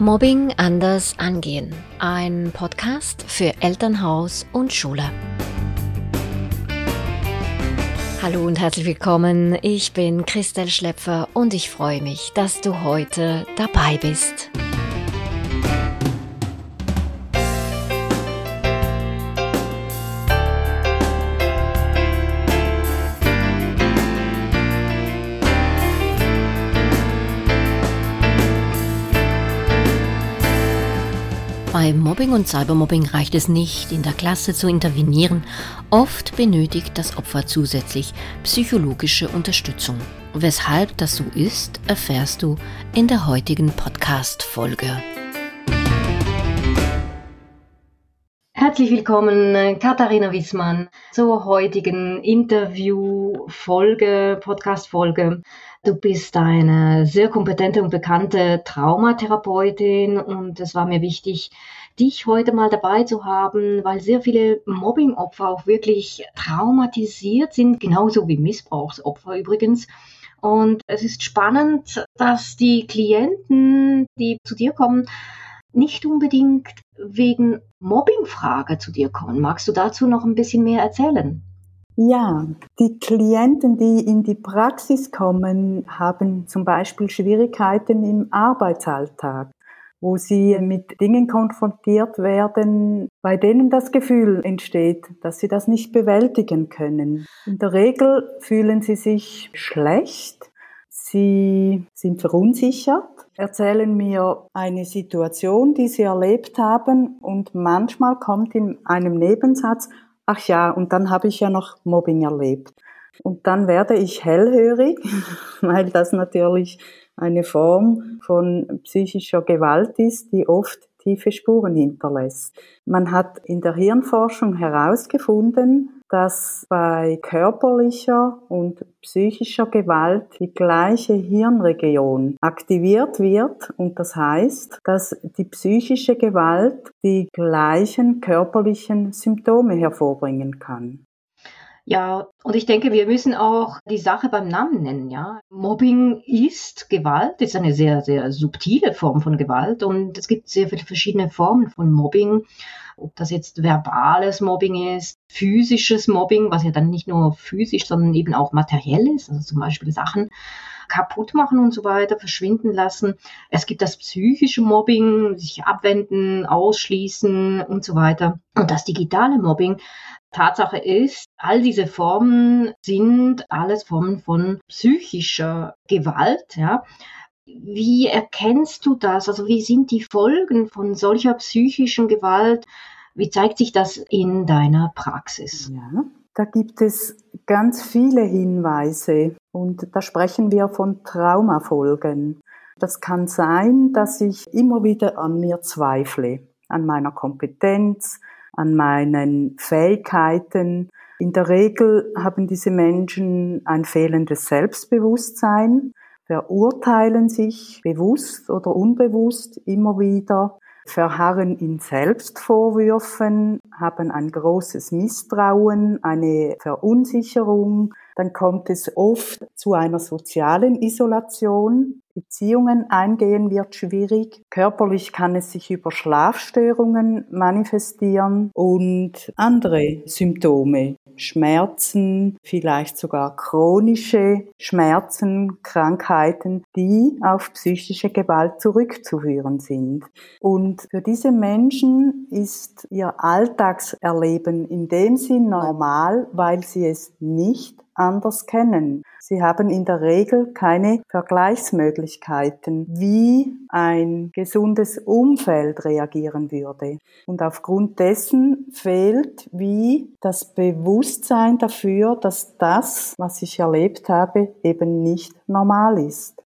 Mobbing anders angehen. Ein Podcast für Elternhaus und Schule. Hallo und herzlich willkommen. Ich bin Christel Schlepfer und ich freue mich, dass du heute dabei bist. Bei Mobbing und Cybermobbing reicht es nicht, in der Klasse zu intervenieren. Oft benötigt das Opfer zusätzlich psychologische Unterstützung. Weshalb das so ist, erfährst du in der heutigen Podcast-Folge. Herzlich willkommen, Katharina Wissmann, zur heutigen Interview-Folge, Podcast-Folge. Du bist eine sehr kompetente und bekannte Traumatherapeutin und es war mir wichtig, dich heute mal dabei zu haben, weil sehr viele Mobbingopfer auch wirklich traumatisiert sind, genauso wie Missbrauchsopfer übrigens. Und es ist spannend, dass die Klienten, die zu dir kommen, nicht unbedingt wegen Mobbingfrage zu dir kommen. Magst du dazu noch ein bisschen mehr erzählen? Ja, die Klienten, die in die Praxis kommen, haben zum Beispiel Schwierigkeiten im Arbeitsalltag, wo sie mit Dingen konfrontiert werden, bei denen das Gefühl entsteht, dass sie das nicht bewältigen können. In der Regel fühlen sie sich schlecht, sie sind verunsichert, erzählen mir eine Situation, die sie erlebt haben und manchmal kommt in einem Nebensatz, ach ja, und dann habe ich ja noch Mobbing erlebt. Und dann werde ich hellhörig, weil das natürlich eine Form von psychischer Gewalt ist, die oft tiefe Spuren hinterlässt. Man hat in der Hirnforschung herausgefunden, dass bei körperlicher und psychischer Gewalt die gleiche Hirnregion aktiviert wird und das heißt, dass die psychische Gewalt die gleichen körperlichen Symptome hervorbringen kann. Ja, und ich denke, wir müssen auch die Sache beim Namen nennen, ja. Mobbing ist Gewalt, ist eine sehr, sehr subtile Form von Gewalt und es gibt sehr viele verschiedene Formen von Mobbing. Ob das jetzt verbales Mobbing ist, physisches Mobbing, was ja dann nicht nur physisch, sondern eben auch materiell ist, also zum Beispiel Sachen kaputt machen und so weiter, verschwinden lassen. Es gibt das psychische Mobbing, sich abwenden, ausschließen und so weiter. Und das digitale Mobbing, Tatsache ist, all diese Formen sind alles Formen von psychischer Gewalt, ja. Wie erkennst du das? Also wie sind die Folgen von solcher psychischen Gewalt? Wie zeigt sich das in deiner Praxis? Ja, da gibt es ganz viele Hinweise und da sprechen wir von Traumafolgen. Das kann sein, dass ich immer wieder an mir zweifle, an meiner Kompetenz, an meinen Fähigkeiten. In der Regel haben diese Menschen ein fehlendes Selbstbewusstsein, verurteilen sich bewusst oder unbewusst immer wieder, verharren in Selbstvorwürfen, haben ein großes Misstrauen, eine Verunsicherung, dann kommt es oft zu einer sozialen Isolation. Beziehungen eingehen wird schwierig. Körperlich kann es sich über Schlafstörungen manifestieren und andere Symptome. Schmerzen, vielleicht sogar chronische Schmerzen, Krankheiten, die auf psychische Gewalt zurückzuführen sind. Und für diese Menschen ist ihr Alltagserleben in dem Sinn normal, weil sie es nicht anders kennen. Sie haben in der Regel keine Vergleichsmöglichkeiten, wie ein gesundes Umfeld reagieren würde. Und aufgrund dessen fehlt wie das Bewusstsein dafür, dass das, was ich erlebt habe, eben nicht normal ist.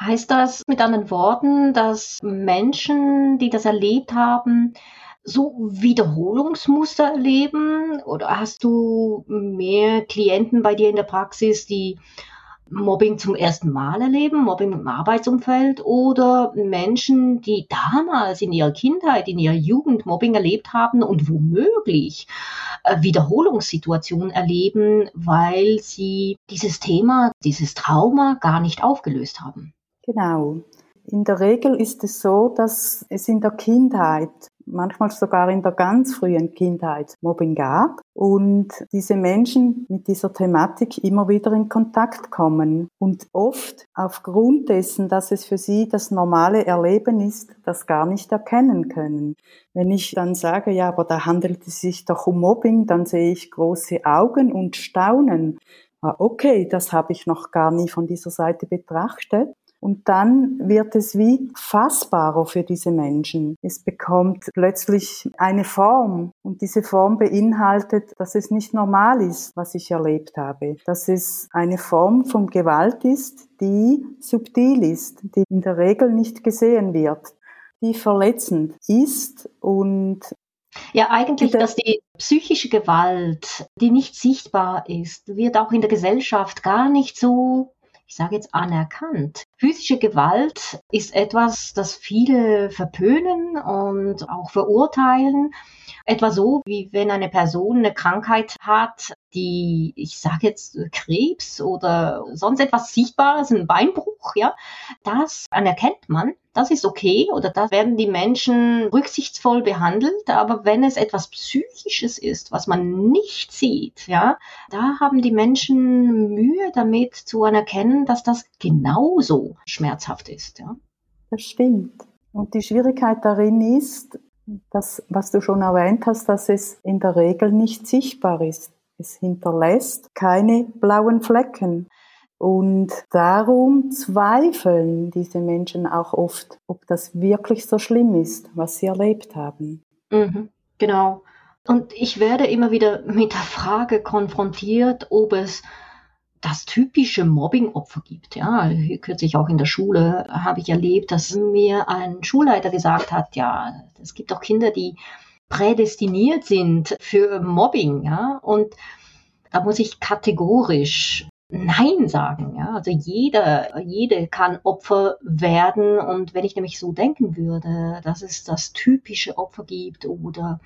Heißt das mit anderen Worten, dass Menschen, die das erlebt haben, so Wiederholungsmuster erleben? Oder hast du mehr Klienten bei dir in der Praxis, die Mobbing zum ersten Mal erleben, Mobbing im Arbeitsumfeld oder Menschen, die damals in ihrer Kindheit, in ihrer Jugend Mobbing erlebt haben und womöglich äh, Wiederholungssituationen erleben, weil sie dieses Thema, dieses Trauma gar nicht aufgelöst haben. Genau. In der Regel ist es so, dass es in der Kindheit manchmal sogar in der ganz frühen Kindheit Mobbing gab und diese Menschen mit dieser Thematik immer wieder in Kontakt kommen und oft aufgrund dessen, dass es für sie das normale Erleben ist, das gar nicht erkennen können. Wenn ich dann sage, ja, aber da handelt es sich doch um Mobbing, dann sehe ich große Augen und Staunen. Ah, okay, das habe ich noch gar nie von dieser Seite betrachtet. Und dann wird es wie fassbarer für diese Menschen. Es bekommt plötzlich eine Form und diese Form beinhaltet, dass es nicht normal ist, was ich erlebt habe. Dass es eine Form von Gewalt ist, die subtil ist, die in der Regel nicht gesehen wird, die verletzend ist und ja, eigentlich, dass die psychische Gewalt, die nicht sichtbar ist, wird auch in der Gesellschaft gar nicht so ich sage jetzt anerkannt. Physische Gewalt ist etwas, das viele verpönen und auch verurteilen. Etwa so, wie wenn eine Person eine Krankheit hat, die, ich sage jetzt Krebs oder sonst etwas Sichtbares, ein Beinbruch, ja, das anerkennt man, das ist okay oder da werden die Menschen rücksichtsvoll behandelt, aber wenn es etwas Psychisches ist, was man nicht sieht, ja, da haben die Menschen Mühe damit zu anerkennen, dass das genauso schmerzhaft ist, ja. Das stimmt. Und die Schwierigkeit darin ist, das, was du schon erwähnt hast, dass es in der Regel nicht sichtbar ist. Es hinterlässt keine blauen Flecken. Und darum zweifeln diese Menschen auch oft, ob das wirklich so schlimm ist, was sie erlebt haben. Mhm, genau. Und ich werde immer wieder mit der Frage konfrontiert, ob es das typische Mobbing-Opfer gibt. Ja, kürzlich auch in der Schule habe ich erlebt, dass mir ein Schulleiter gesagt hat, ja, es gibt auch Kinder, die prädestiniert sind für Mobbing, ja, und da muss ich kategorisch Nein sagen. Ja? Also jeder, jede kann Opfer werden. Und wenn ich nämlich so denken würde, dass es das typische Opfer gibt oder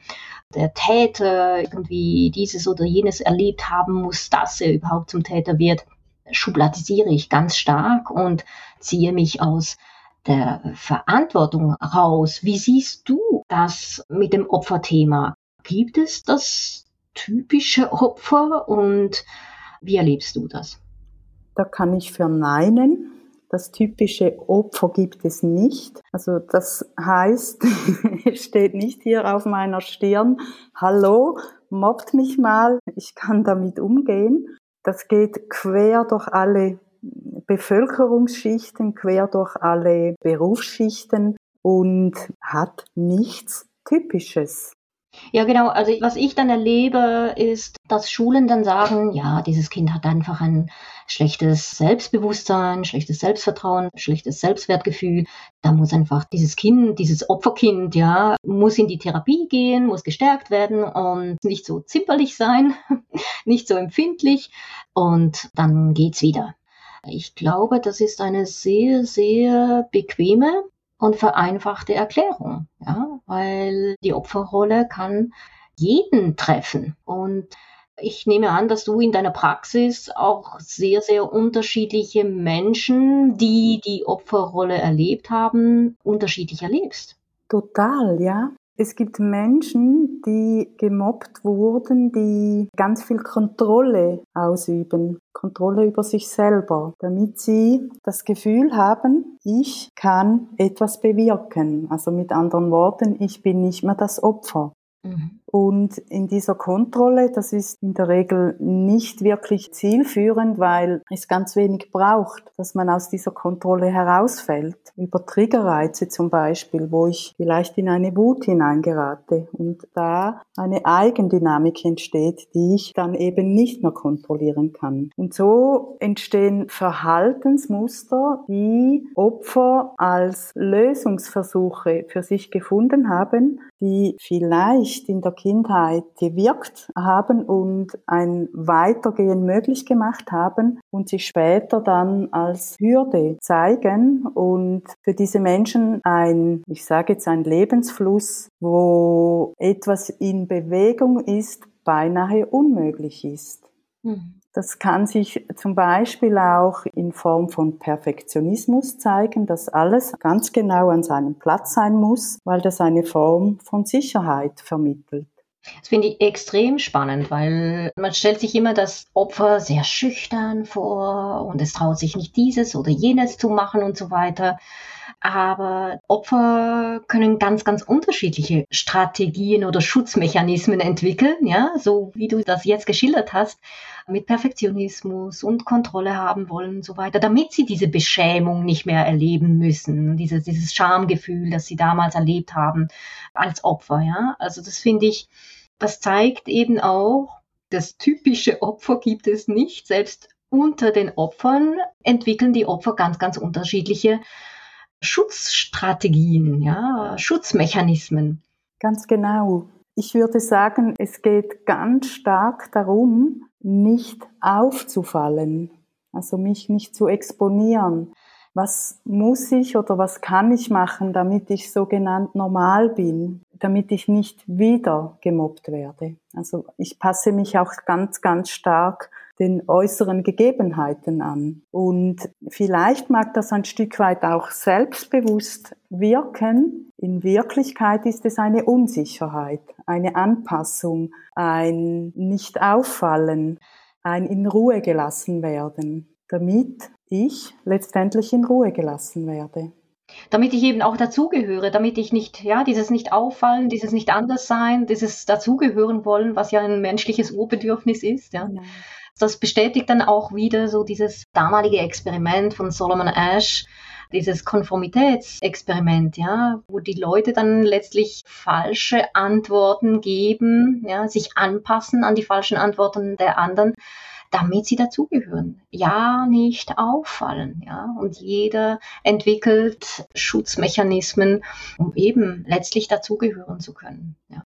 der Täter irgendwie dieses oder jenes erlebt haben muss, dass er überhaupt zum Täter wird, schubladisiere ich ganz stark und ziehe mich aus der Verantwortung raus. Wie siehst du das mit dem Opferthema? Gibt es das typische Opfer und wie erlebst du das? Da kann ich verneinen. Das typische Opfer gibt es nicht. Also das heißt, es steht nicht hier auf meiner Stirn, hallo, mobbt mich mal, ich kann damit umgehen. Das geht quer durch alle Bevölkerungsschichten, quer durch alle Berufsschichten und hat nichts Typisches. Ja, genau. Also was ich dann erlebe, ist, dass Schulen dann sagen, ja, dieses Kind hat einfach ein schlechtes Selbstbewusstsein, schlechtes Selbstvertrauen, schlechtes Selbstwertgefühl. Da muss einfach dieses Kind, dieses Opferkind, ja, muss in die Therapie gehen, muss gestärkt werden und nicht so zimperlich sein, nicht so empfindlich und dann geht's wieder. Ich glaube, das ist eine sehr, sehr bequeme und vereinfachte Erklärung, ja, weil die Opferrolle kann jeden treffen und ich nehme an, dass du in deiner Praxis auch sehr, sehr unterschiedliche Menschen, die die Opferrolle erlebt haben, unterschiedlich erlebst. Total, ja. Es gibt Menschen, die gemobbt wurden, die ganz viel Kontrolle ausüben, Kontrolle über sich selber, damit sie das Gefühl haben, ich kann etwas bewirken. Also mit anderen Worten, ich bin nicht mehr das Opfer. Mhm. Und in dieser Kontrolle, das ist in der Regel nicht wirklich zielführend, weil es ganz wenig braucht, dass man aus dieser Kontrolle herausfällt. Über Triggerreize zum Beispiel, wo ich vielleicht in eine Wut hineingerate und da eine Eigendynamik entsteht, die ich dann eben nicht mehr kontrollieren kann. Und so entstehen Verhaltensmuster, die Opfer als Lösungsversuche für sich gefunden haben, die vielleicht in der Kindheit gewirkt haben und ein Weitergehen möglich gemacht haben und sich später dann als Hürde zeigen und für diese Menschen ein, ich sage jetzt ein Lebensfluss, wo etwas in Bewegung ist, beinahe unmöglich ist. Hm. Das kann sich zum Beispiel auch in Form von Perfektionismus zeigen, dass alles ganz genau an seinem Platz sein muss, weil das eine Form von Sicherheit vermittelt. Das finde ich extrem spannend, weil man stellt sich immer das Opfer sehr schüchtern vor und es traut sich nicht dieses oder jenes zu machen und so weiter. Aber Opfer können ganz, ganz unterschiedliche Strategien oder Schutzmechanismen entwickeln, ja, so wie du das jetzt geschildert hast, mit Perfektionismus und Kontrolle haben wollen und so weiter, damit sie diese Beschämung nicht mehr erleben müssen, dieses, dieses Schamgefühl, das sie damals erlebt haben als Opfer, ja. Also das finde ich, das zeigt eben auch, das typische Opfer gibt es nicht. Selbst unter den Opfern entwickeln die Opfer ganz, ganz unterschiedliche Schutzstrategien, ja, Schutzmechanismen. Ganz genau. Ich würde sagen, es geht ganz stark darum, nicht aufzufallen, also mich nicht zu exponieren. Was muss ich oder was kann ich machen, damit ich sogenannt normal bin, damit ich nicht wieder gemobbt werde? Also ich passe mich auch ganz, ganz stark den äußeren Gegebenheiten an. Und vielleicht mag das ein Stück weit auch selbstbewusst wirken. In Wirklichkeit ist es eine Unsicherheit, eine Anpassung, ein Nicht-Auffallen, ein in Ruhe gelassen werden, damit ich letztendlich in Ruhe gelassen werde damit ich eben auch dazugehöre, damit ich nicht, ja, dieses nicht auffallen, dieses nicht anders sein, dieses dazugehören wollen, was ja ein menschliches Urbedürfnis ist, ja. ja. Das bestätigt dann auch wieder so dieses damalige Experiment von Solomon Ash, dieses Konformitätsexperiment, ja, wo die Leute dann letztlich falsche Antworten geben, ja, sich anpassen an die falschen Antworten der anderen, damit sie dazugehören. Ja, nicht auffallen, ja. Und jeder entwickelt Schutzmechanismen, um eben letztlich dazugehören zu können, ja.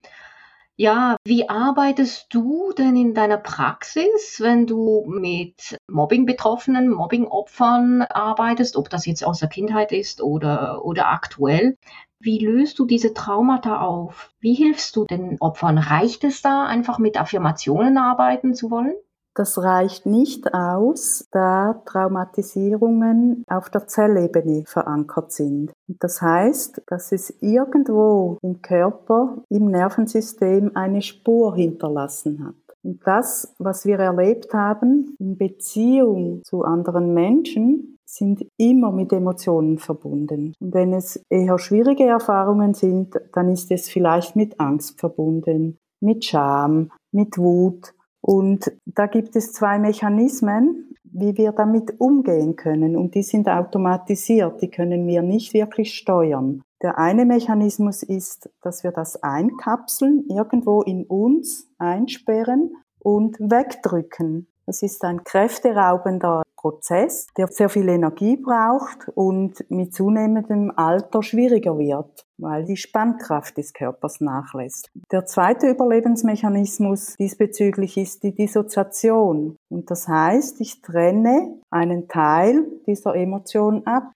Ja, wie arbeitest du denn in deiner Praxis, wenn du mit Mobbing-Betroffenen, Mobbing-Opfern arbeitest, ob das jetzt aus der Kindheit ist oder, oder aktuell? Wie löst du diese Traumata auf? Wie hilfst du den Opfern? Reicht es da, einfach mit Affirmationen arbeiten zu wollen? Das reicht nicht aus, da Traumatisierungen auf der Zellebene verankert sind. Das heißt, dass es irgendwo im Körper, im Nervensystem eine Spur hinterlassen hat. Und das, was wir erlebt haben in Beziehung zu anderen Menschen, sind immer mit Emotionen verbunden. Und wenn es eher schwierige Erfahrungen sind, dann ist es vielleicht mit Angst verbunden, mit Scham, mit Wut, und da gibt es zwei Mechanismen, wie wir damit umgehen können. Und die sind automatisiert, die können wir nicht wirklich steuern. Der eine Mechanismus ist, dass wir das einkapseln, irgendwo in uns einsperren und wegdrücken. Das ist ein kräfteraubender Prozess, der sehr viel Energie braucht und mit zunehmendem Alter schwieriger wird, weil die Spannkraft des Körpers nachlässt. Der zweite Überlebensmechanismus diesbezüglich ist die Dissoziation. Und das heißt, ich trenne einen Teil dieser Emotion ab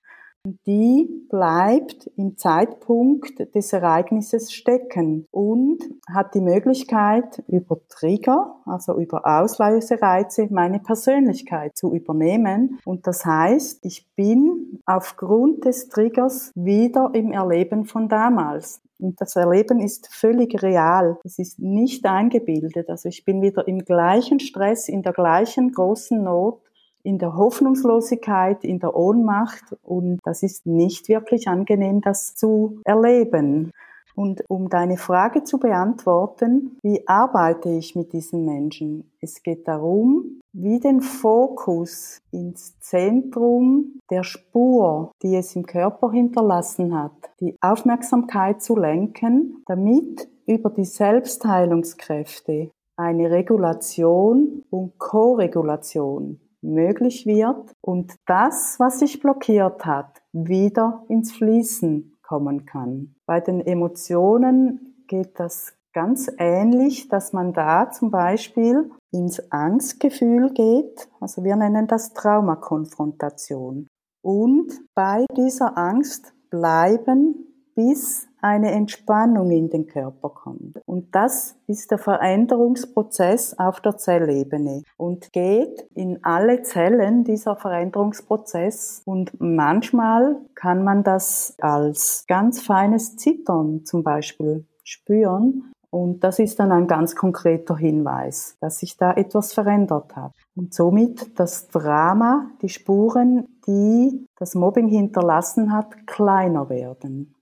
die bleibt im Zeitpunkt des Ereignisses stecken und hat die Möglichkeit, über Trigger, also über Auslösereize, meine Persönlichkeit zu übernehmen. Und das heißt, ich bin aufgrund des Triggers wieder im Erleben von damals. Und das Erleben ist völlig real. Es ist nicht eingebildet. Also ich bin wieder im gleichen Stress, in der gleichen großen Not in der Hoffnungslosigkeit, in der Ohnmacht und das ist nicht wirklich angenehm, das zu erleben. Und um deine Frage zu beantworten, wie arbeite ich mit diesen Menschen? Es geht darum, wie den Fokus ins Zentrum der Spur, die es im Körper hinterlassen hat, die Aufmerksamkeit zu lenken, damit über die Selbstheilungskräfte eine Regulation und Koregulation möglich wird und das, was sich blockiert hat, wieder ins Fließen kommen kann. Bei den Emotionen geht das ganz ähnlich, dass man da zum Beispiel ins Angstgefühl geht, also wir nennen das Traumakonfrontation. Und bei dieser Angst bleiben bis eine Entspannung in den Körper kommt. Und das ist der Veränderungsprozess auf der Zellebene und geht in alle Zellen dieser Veränderungsprozess. Und manchmal kann man das als ganz feines Zittern zum Beispiel spüren. Und das ist dann ein ganz konkreter Hinweis, dass sich da etwas verändert hat. Und somit das Drama, die Spuren, die das Mobbing hinterlassen hat, kleiner werden.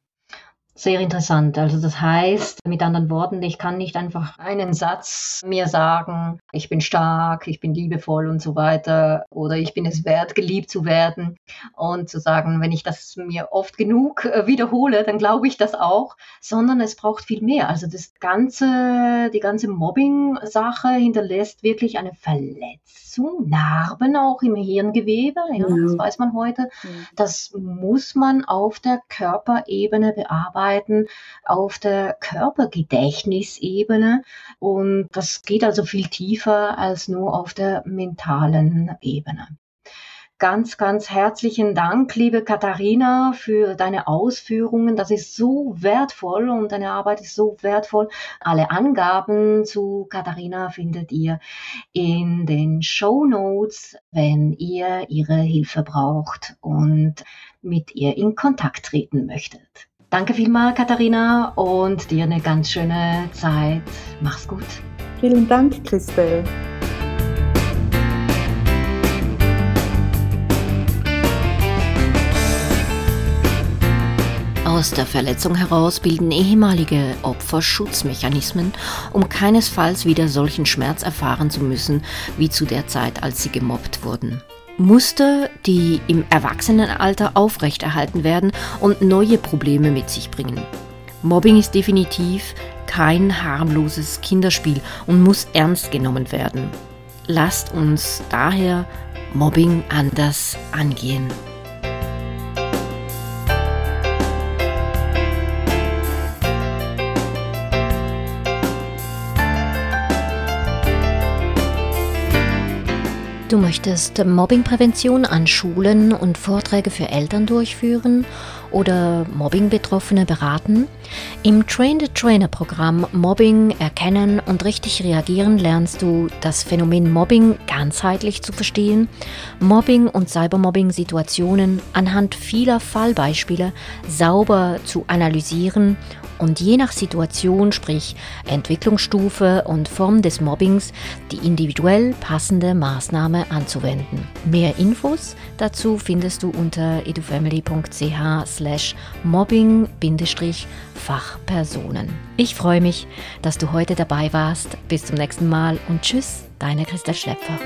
Sehr interessant. Also das heißt, mit anderen Worten, ich kann nicht einfach einen Satz mir sagen, ich bin stark, ich bin liebevoll und so weiter oder ich bin es wert, geliebt zu werden und zu sagen, wenn ich das mir oft genug äh, wiederhole, dann glaube ich das auch, sondern es braucht viel mehr. Also das ganze, die ganze Mobbing-Sache hinterlässt wirklich eine Verletzung, Narben auch im Hirngewebe, ja, das weiß man heute. Das muss man auf der Körperebene bearbeiten arbeiten auf der Körpergedächtnisebene und das geht also viel tiefer als nur auf der mentalen Ebene. Ganz, ganz herzlichen Dank, liebe Katharina, für deine Ausführungen. Das ist so wertvoll und deine Arbeit ist so wertvoll. Alle Angaben zu Katharina findet ihr in den Show Notes, wenn ihr ihre Hilfe braucht und mit ihr in Kontakt treten möchtet. Danke vielmals, Katharina, und dir eine ganz schöne Zeit. Mach's gut. Vielen Dank, Christelle. Aus der Verletzung heraus bilden ehemalige Opfer Schutzmechanismen, um keinesfalls wieder solchen Schmerz erfahren zu müssen wie zu der Zeit, als sie gemobbt wurden. Muster, die im Erwachsenenalter aufrechterhalten werden und neue Probleme mit sich bringen. Mobbing ist definitiv kein harmloses Kinderspiel und muss ernst genommen werden. Lasst uns daher Mobbing anders angehen. Du möchtest Mobbingprävention an Schulen und Vorträge für Eltern durchführen oder Mobbing-Betroffene beraten? Im Train-the-Trainer-Programm Mobbing erkennen und richtig reagieren lernst du das Phänomen Mobbing ganzheitlich zu verstehen, Mobbing und Cybermobbing-Situationen anhand vieler Fallbeispiele sauber zu analysieren und je nach Situation, sprich Entwicklungsstufe und Form des Mobbings, die individuell passende Maßnahme anzuwenden. Mehr Infos dazu findest du unter edufamily.ch slash mobbing-fachpersonen. Ich freue mich, dass du heute dabei warst. Bis zum nächsten Mal und tschüss, deine Christa Schlepfer.